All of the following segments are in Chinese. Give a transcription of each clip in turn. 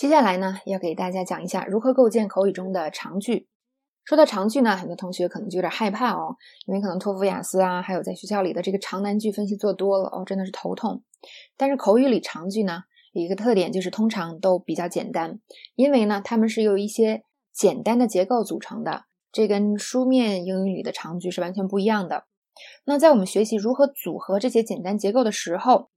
接下来呢，要给大家讲一下如何构建口语中的长句。说到长句呢，很多同学可能就有点害怕哦，因为可能托福、雅思啊，还有在学校里的这个长难句分析做多了哦，真的是头痛。但是口语里长句呢，有一个特点就是通常都比较简单，因为呢，它们是由一些简单的结构组成的，这跟书面英语里的长句是完全不一样的。那在我们学习如何组合这些简单结构的时候，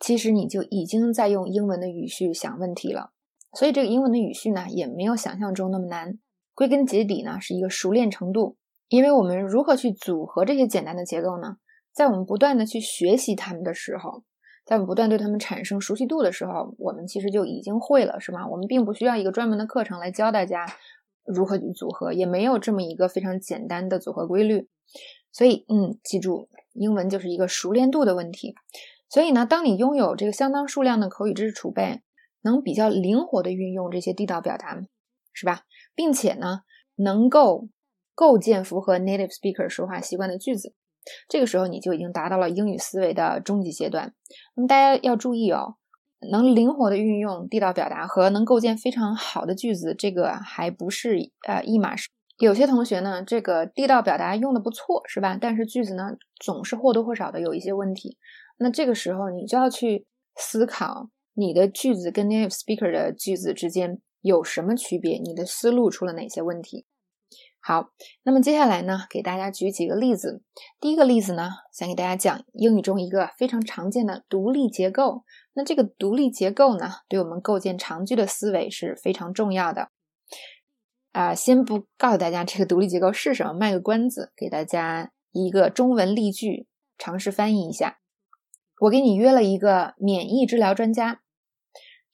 其实你就已经在用英文的语序想问题了。所以这个英文的语序呢，也没有想象中那么难。归根结底呢，是一个熟练程度。因为我们如何去组合这些简单的结构呢？在我们不断的去学习它们的时候，在我们不断对它们产生熟悉度的时候，我们其实就已经会了，是吗？我们并不需要一个专门的课程来教大家如何去组合，也没有这么一个非常简单的组合规律。所以，嗯，记住，英文就是一个熟练度的问题。所以呢，当你拥有这个相当数量的口语知识储备，能比较灵活的运用这些地道表达，是吧？并且呢，能够构建符合 native speaker 说话习惯的句子，这个时候你就已经达到了英语思维的终极阶段。那么大家要注意哦，能灵活的运用地道表达和能构建非常好的句子，这个还不是呃一码事。有些同学呢，这个地道表达用的不错，是吧？但是句子呢，总是或多或少的有一些问题。那这个时候你就要去思考。你的句子跟 native speaker 的句子之间有什么区别？你的思路出了哪些问题？好，那么接下来呢，给大家举几个例子。第一个例子呢，想给大家讲英语中一个非常常见的独立结构。那这个独立结构呢，对我们构建长句的思维是非常重要的。啊，先不告诉大家这个独立结构是什么，卖个关子，给大家一个中文例句，尝试翻译一下。我给你约了一个免疫治疗专家。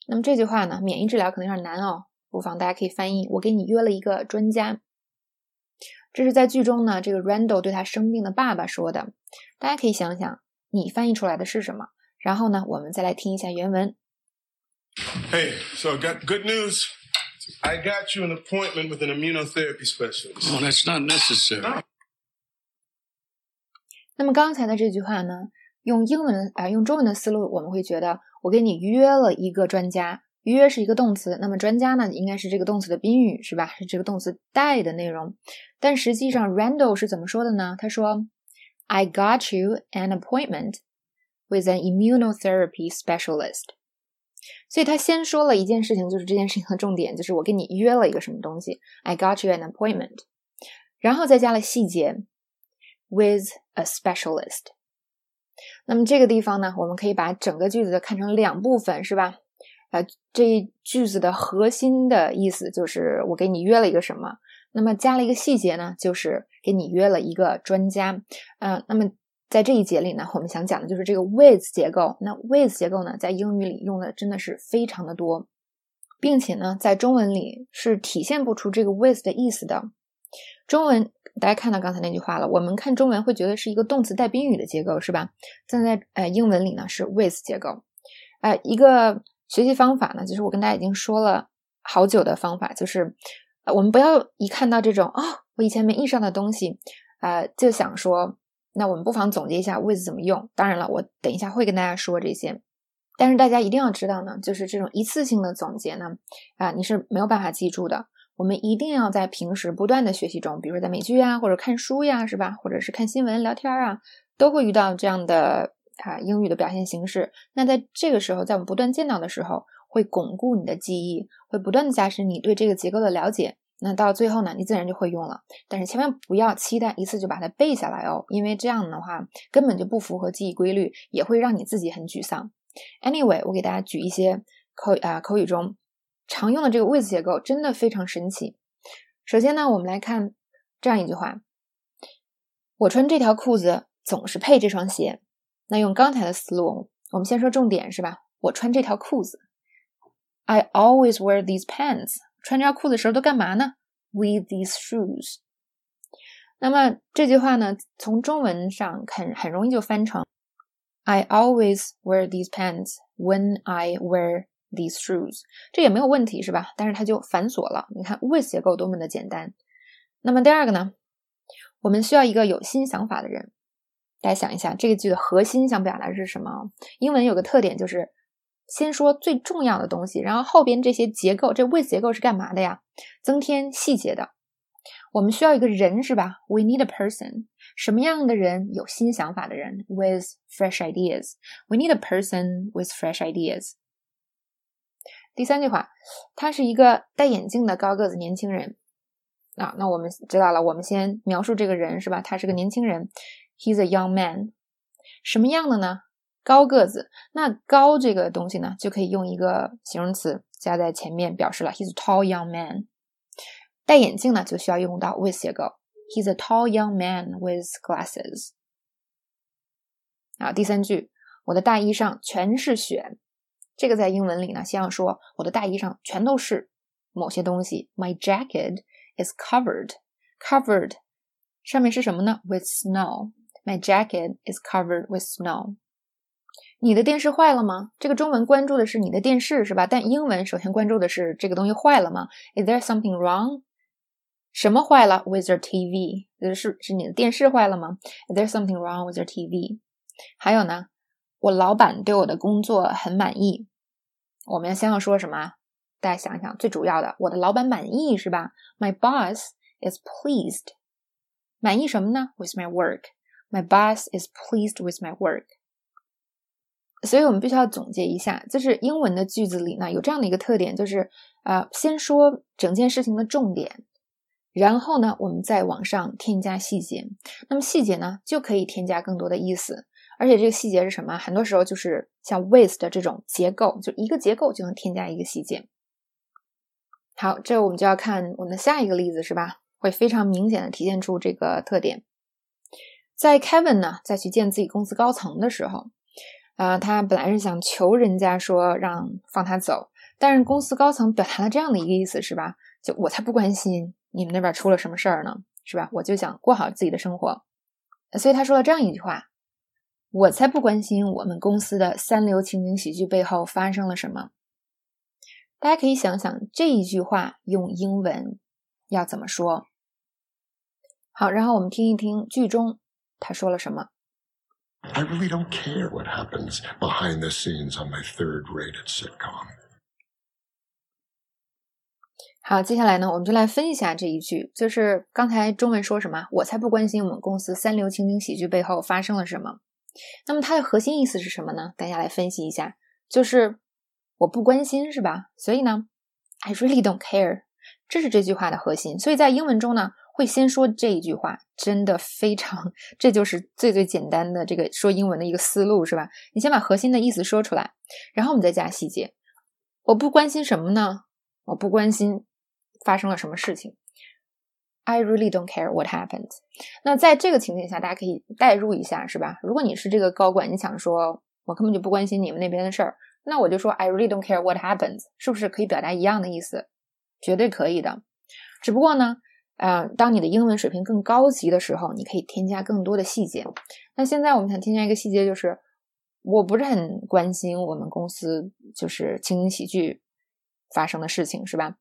那么这句话呢，免疫治疗可能有点难哦，不妨大家可以翻译：我给你约了一个专家。这是在剧中呢，这个 Randall 对他生病的爸爸说的。大家可以想想，你翻译出来的是什么？然后呢，我们再来听一下原文。Hey, so I got good news. I got you an appointment with an immunotherapy specialist. Oh, that's not necessary. 那么刚才的这句话呢，用英文啊，用中文的思路，我们会觉得。我给你约了一个专家，约是一个动词，那么专家呢，应该是这个动词的宾语，是吧？是这个动词带的内容。但实际上，Randall 是怎么说的呢？他说：“I got you an appointment with an immunotherapy specialist。”所以他先说了一件事情，就是这件事情的重点，就是我跟你约了一个什么东西，I got you an appointment，然后再加了细节，with a specialist。那么这个地方呢，我们可以把整个句子看成两部分，是吧？呃，这一句子的核心的意思就是我给你约了一个什么，那么加了一个细节呢，就是给你约了一个专家。嗯，那么在这一节里呢，我们想讲的就是这个 with 结构。那 with 结构呢，在英语里用的真的是非常的多，并且呢，在中文里是体现不出这个 with 的意思的。中文。大家看到刚才那句话了，我们看中文会觉得是一个动词带宾语的结构，是吧？但在呃英文里呢是 with 结构。呃，一个学习方法呢，就是我跟大家已经说了好久的方法，就是呃我们不要一看到这种啊我以前没意识到的东西，呃就想说，那我们不妨总结一下 with 怎么用。当然了，我等一下会跟大家说这些，但是大家一定要知道呢，就是这种一次性的总结呢，啊你是没有办法记住的。我们一定要在平时不断的学习中，比如说在美剧啊，或者看书呀，是吧？或者是看新闻、聊天啊，都会遇到这样的啊英语的表现形式。那在这个时候，在我们不断见到的时候，会巩固你的记忆，会不断的加深你对这个结构的了解。那到最后呢，你自然就会用了。但是千万不要期待一次就把它背下来哦，因为这样的话根本就不符合记忆规律，也会让你自己很沮丧。Anyway，我给大家举一些口啊口语中。常用的这个 with 结构真的非常神奇。首先呢，我们来看这样一句话：我穿这条裤子总是配这双鞋。那用刚才的思路，我们先说重点是吧？我穿这条裤子，I always wear these pants。穿这条裤子时候都干嘛呢？With these shoes。那么这句话呢，从中文上很很容易就翻成 I always wear these pants when I wear。These shoes，这也没有问题是吧？但是它就繁琐了。你看，with 结构多么的简单。那么第二个呢？我们需要一个有新想法的人。大家想一下，这个句的核心想表达的是什么？英文有个特点就是先说最重要的东西，然后后边这些结构，这 with 结构是干嘛的呀？增添细节的。我们需要一个人是吧？We need a person。什么样的人？有新想法的人，with fresh ideas。We need a person with fresh ideas。第三句话，他是一个戴眼镜的高个子年轻人。啊，那我们知道了，我们先描述这个人是吧？他是个年轻人，He's a young man。什么样的呢？高个子，那高这个东西呢，就可以用一个形容词加在前面表示了。He's a tall young man。戴眼镜呢，就需要用到 with 结构。He's a tall young man with glasses。啊，第三句，我的大衣上全是雪。这个在英文里呢，像说我的大衣上全都是某些东西。My jacket is covered. Covered 上面是什么呢？With snow. My jacket is covered with snow. 你的电视坏了吗？这个中文关注的是你的电视是吧？但英文首先关注的是这个东西坏了吗？Is there something wrong？什么坏了？With your TV？是是你的电视坏了吗？Is there something wrong with your TV？还有呢，我老板对我的工作很满意。我们要先要说什么？大家想想，最主要的，我的老板满意是吧？My boss is pleased。满意什么呢？With my work。My boss is pleased with my work。所以我们必须要总结一下，就是英文的句子里呢有这样的一个特点，就是呃，先说整件事情的重点，然后呢，我们再往上添加细节。那么细节呢，就可以添加更多的意思，而且这个细节是什么？很多时候就是像 with 的这种结构，就一个结构就能添加一个细节。好，这我们就要看我们的下一个例子，是吧？会非常明显的体现出这个特点。在 Kevin 呢再去见自己公司高层的时候。啊，他本来是想求人家说让放他走，但是公司高层表达了这样的一个意思，是吧？就我才不关心你们那边出了什么事儿呢，是吧？我就想过好自己的生活，所以他说了这样一句话：“我才不关心我们公司的三流情景喜剧背后发生了什么。”大家可以想想这一句话用英文要怎么说？好，然后我们听一听剧中他说了什么。I really don't care what happens behind the scenes on my third rated sitcom. 好，接下来呢，我们就来分一下这一句，就是刚才中文说什么？我才不关心我们公司三流情景喜剧背后发生了什么。那么它的核心意思是什么呢？大家来分析一下，就是我不关心，是吧？所以呢，I really don't care，这是这句话的核心。所以在英文中呢。会先说这一句话，真的非常，这就是最最简单的这个说英文的一个思路，是吧？你先把核心的意思说出来，然后我们再加细节。我不关心什么呢？我不关心发生了什么事情。I really don't care what happened。那在这个情景下，大家可以代入一下，是吧？如果你是这个高管，你想说，我根本就不关心你们那边的事儿，那我就说 I really don't care what happens，是不是可以表达一样的意思？绝对可以的。只不过呢。呃，当你的英文水平更高级的时候，你可以添加更多的细节。那现在我们想添加一个细节，就是我不是很关心我们公司就是情景喜剧发生的事情，是吧？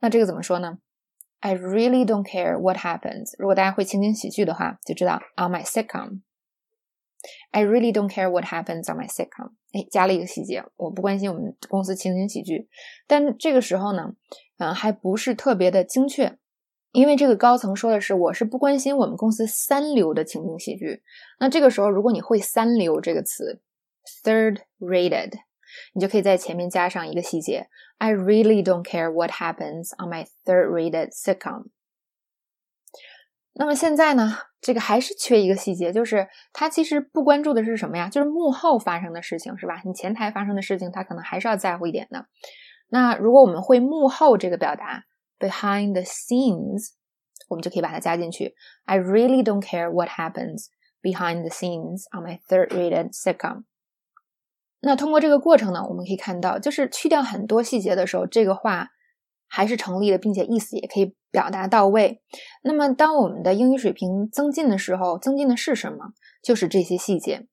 那这个怎么说呢？I really don't care what happens。如果大家会情景喜剧的话，就知道 on my sitcom。I really don't care what happens on my sitcom。哎，加了一个细节，我不关心我们公司情景喜剧。但这个时候呢，嗯，还不是特别的精确。因为这个高层说的是，我是不关心我们公司三流的情景喜剧。那这个时候，如果你会“三流”这个词，third rated，你就可以在前面加上一个细节 ：I really don't care what happens on my third rated sitcom。那么现在呢，这个还是缺一个细节，就是他其实不关注的是什么呀？就是幕后发生的事情，是吧？你前台发生的事情，他可能还是要在乎一点的。那如果我们会幕后这个表达，behind the scenes，我们就可以把它加进去。I really don't care what happens behind the scenes on my third-rated sitcom。 那通过这个过程呢，我们可以看到，就是去掉很多细节的时候，这个话还是成立的，并且意思也可以表达到位。那么，当我们的英语水平增进的时候，增进的是什么？就是这些细节。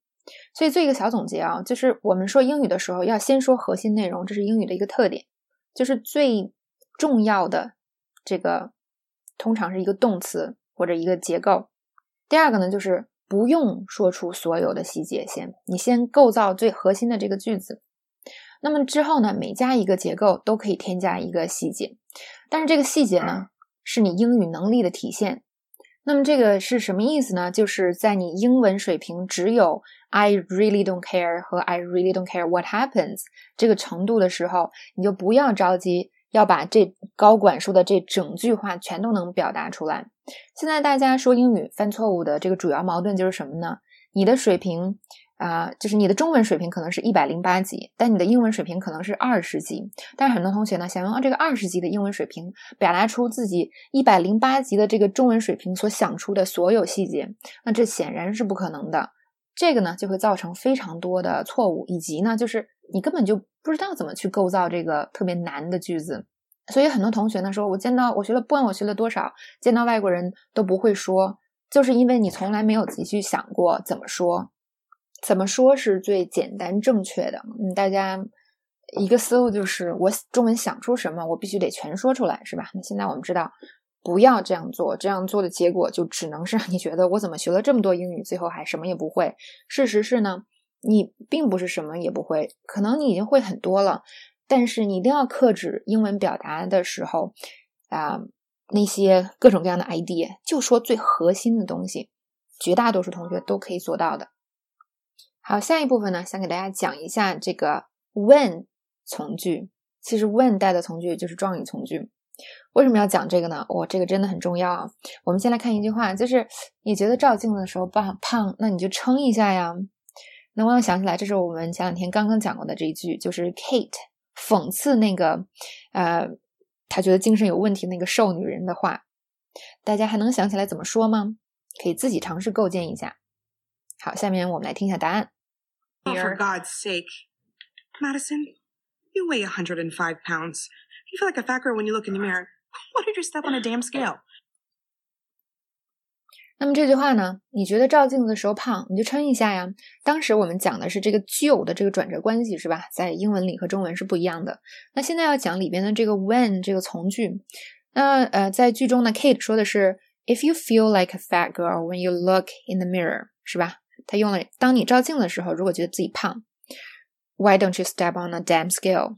所以做一个小总结啊，就是我们说英语的时候，要先说核心内容，这是英语的一个特点，就是最重要的。这个通常是一个动词或者一个结构。第二个呢，就是不用说出所有的细节，先你先构造最核心的这个句子。那么之后呢，每加一个结构都可以添加一个细节，但是这个细节呢，是你英语能力的体现。那么这个是什么意思呢？就是在你英文水平只有 I really don't care 和 I really don't care what happens 这个程度的时候，你就不要着急要把这高管说的这整句话全都能表达出来。现在大家说英语犯错误的这个主要矛盾就是什么呢？你的水平。啊，就是你的中文水平可能是一百零八级，但你的英文水平可能是二十级。但是很多同学呢，想用这个二十级的英文水平表达出自己一百零八级的这个中文水平所想出的所有细节，那这显然是不可能的。这个呢，就会造成非常多的错误，以及呢，就是你根本就不知道怎么去构造这个特别难的句子。所以很多同学呢，说我见到我学了，不管我学了多少，见到外国人都不会说，就是因为你从来没有仔细想过怎么说。怎么说是最简单正确的？嗯，大家一个思路就是，我中文想出什么，我必须得全说出来，是吧？那现在我们知道，不要这样做，这样做的结果就只能是让你觉得我怎么学了这么多英语，最后还什么也不会。事实是呢，你并不是什么也不会，可能你已经会很多了，但是你一定要克制英文表达的时候啊那些各种各样的 idea，就说最核心的东西，绝大多数同学都可以做到的。好，下一部分呢，想给大家讲一下这个 when 从句。其实 when 带的从句就是状语从句。为什么要讲这个呢？哇，这个真的很重要啊！我们先来看一句话，就是你觉得照镜子的时候胖胖，那你就称一下呀。能不能想起来，这是我们前两天刚刚讲过的这一句，就是 Kate 讽刺那个呃，他觉得精神有问题那个瘦女人的话。大家还能想起来怎么说吗？可以自己尝试构建一下。好，下面我们来听一下答案。Oh, for God's sake. Madison, you weigh 105 pounds. You feel like a fat girl when you look in the mirror. Why did you step on a damn scale? 那么这句话呢？你觉得照镜子的时候胖，你就称一下呀。当时我们讲的是这个就的这个转折关系，是吧？在英文里和中文是不一样的。那现在要讲里边的这个 when 这个从句。那呃，在句中呢，Kate 说的是 If you feel like a fat girl when you look in the mirror，是吧？他用了，当你照镜的时候，如果觉得自己胖，Why don't you step on a damn scale？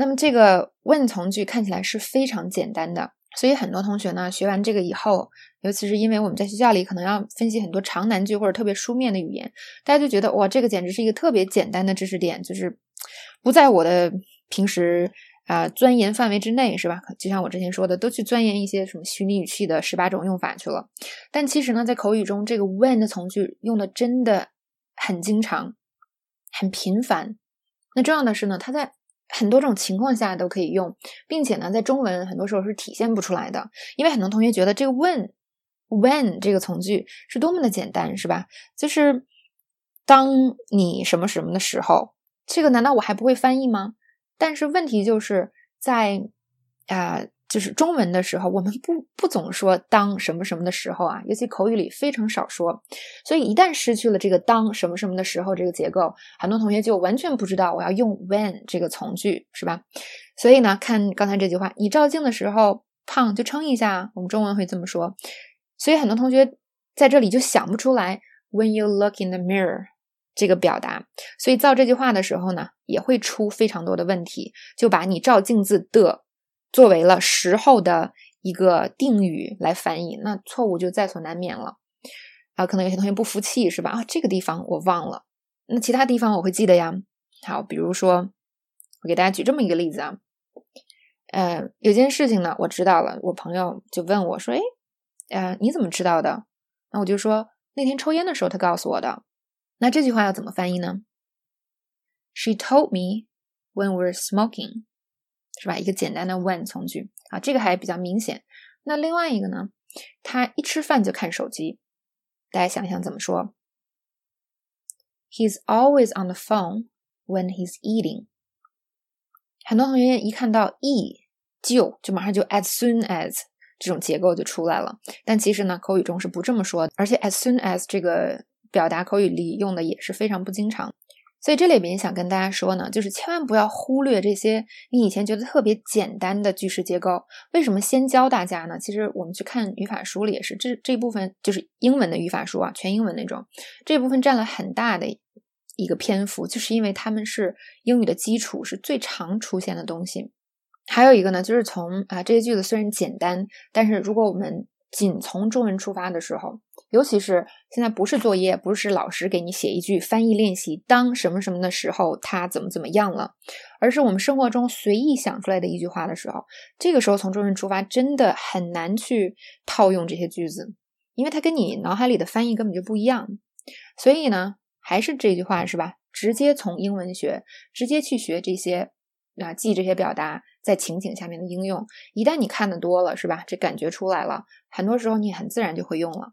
那么这个问从句看起来是非常简单的，所以很多同学呢学完这个以后，尤其是因为我们在学校里可能要分析很多长难句或者特别书面的语言，大家就觉得哇，这个简直是一个特别简单的知识点，就是不在我的平时。啊，钻研范围之内是吧？就像我之前说的，都去钻研一些什么虚拟语气的十八种用法去了。但其实呢，在口语中，这个 when 的从句用的真的很经常、很频繁。那重要的是呢，它在很多种情况下都可以用，并且呢，在中文很多时候是体现不出来的。因为很多同学觉得这个 when when 这个从句是多么的简单，是吧？就是当你什么什么的时候，这个难道我还不会翻译吗？但是问题就是在啊，就是中文的时候，我们不不总说当什么什么的时候啊，尤其口语里非常少说，所以一旦失去了这个当什么什么的时候这个结构，很多同学就完全不知道我要用 when 这个从句，是吧？所以呢，看刚才这句话，你照镜的时候胖就称一下，我们中文会这么说，所以很多同学在这里就想不出来 when you look in the mirror。这个表达，所以造这句话的时候呢，也会出非常多的问题，就把你照镜子的作为了时候的一个定语来翻译，那错误就在所难免了啊！可能有些同学不服气是吧？啊，这个地方我忘了，那其他地方我会记得呀。好，比如说，我给大家举这么一个例子啊，呃，有件事情呢，我知道了，我朋友就问我说：“哎，呃，你怎么知道的？”那我就说那天抽烟的时候他告诉我的。那这句话要怎么翻译呢？She told me when we're smoking，是吧？一个简单的 when 从句啊，这个还比较明显。那另外一个呢？他一吃饭就看手机，大家想想怎么说？He's always on the phone when he's eating。很多同学一看到 e 就就马上就 as soon as 这种结构就出来了，但其实呢，口语中是不这么说的，而且 as soon as 这个。表达口语里用的也是非常不经常，所以这里边想跟大家说呢，就是千万不要忽略这些你以前觉得特别简单的句式结构。为什么先教大家呢？其实我们去看语法书里也是，这这部分就是英文的语法书啊，全英文那种，这部分占了很大的一个篇幅，就是因为他们是英语的基础，是最常出现的东西。还有一个呢，就是从啊这些句子虽然简单，但是如果我们仅从中文出发的时候，尤其是现在不是作业，不是老师给你写一句翻译练习，当什么什么的时候，他怎么怎么样了，而是我们生活中随意想出来的一句话的时候，这个时候从中文出发真的很难去套用这些句子，因为它跟你脑海里的翻译根本就不一样。所以呢，还是这句话是吧？直接从英文学，直接去学这些啊，记这些表达。在情景下面的应用，一旦你看的多了，是吧？这感觉出来了，很多时候你很自然就会用了。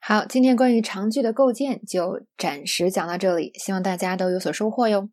好，今天关于长句的构建就暂时讲到这里，希望大家都有所收获哟。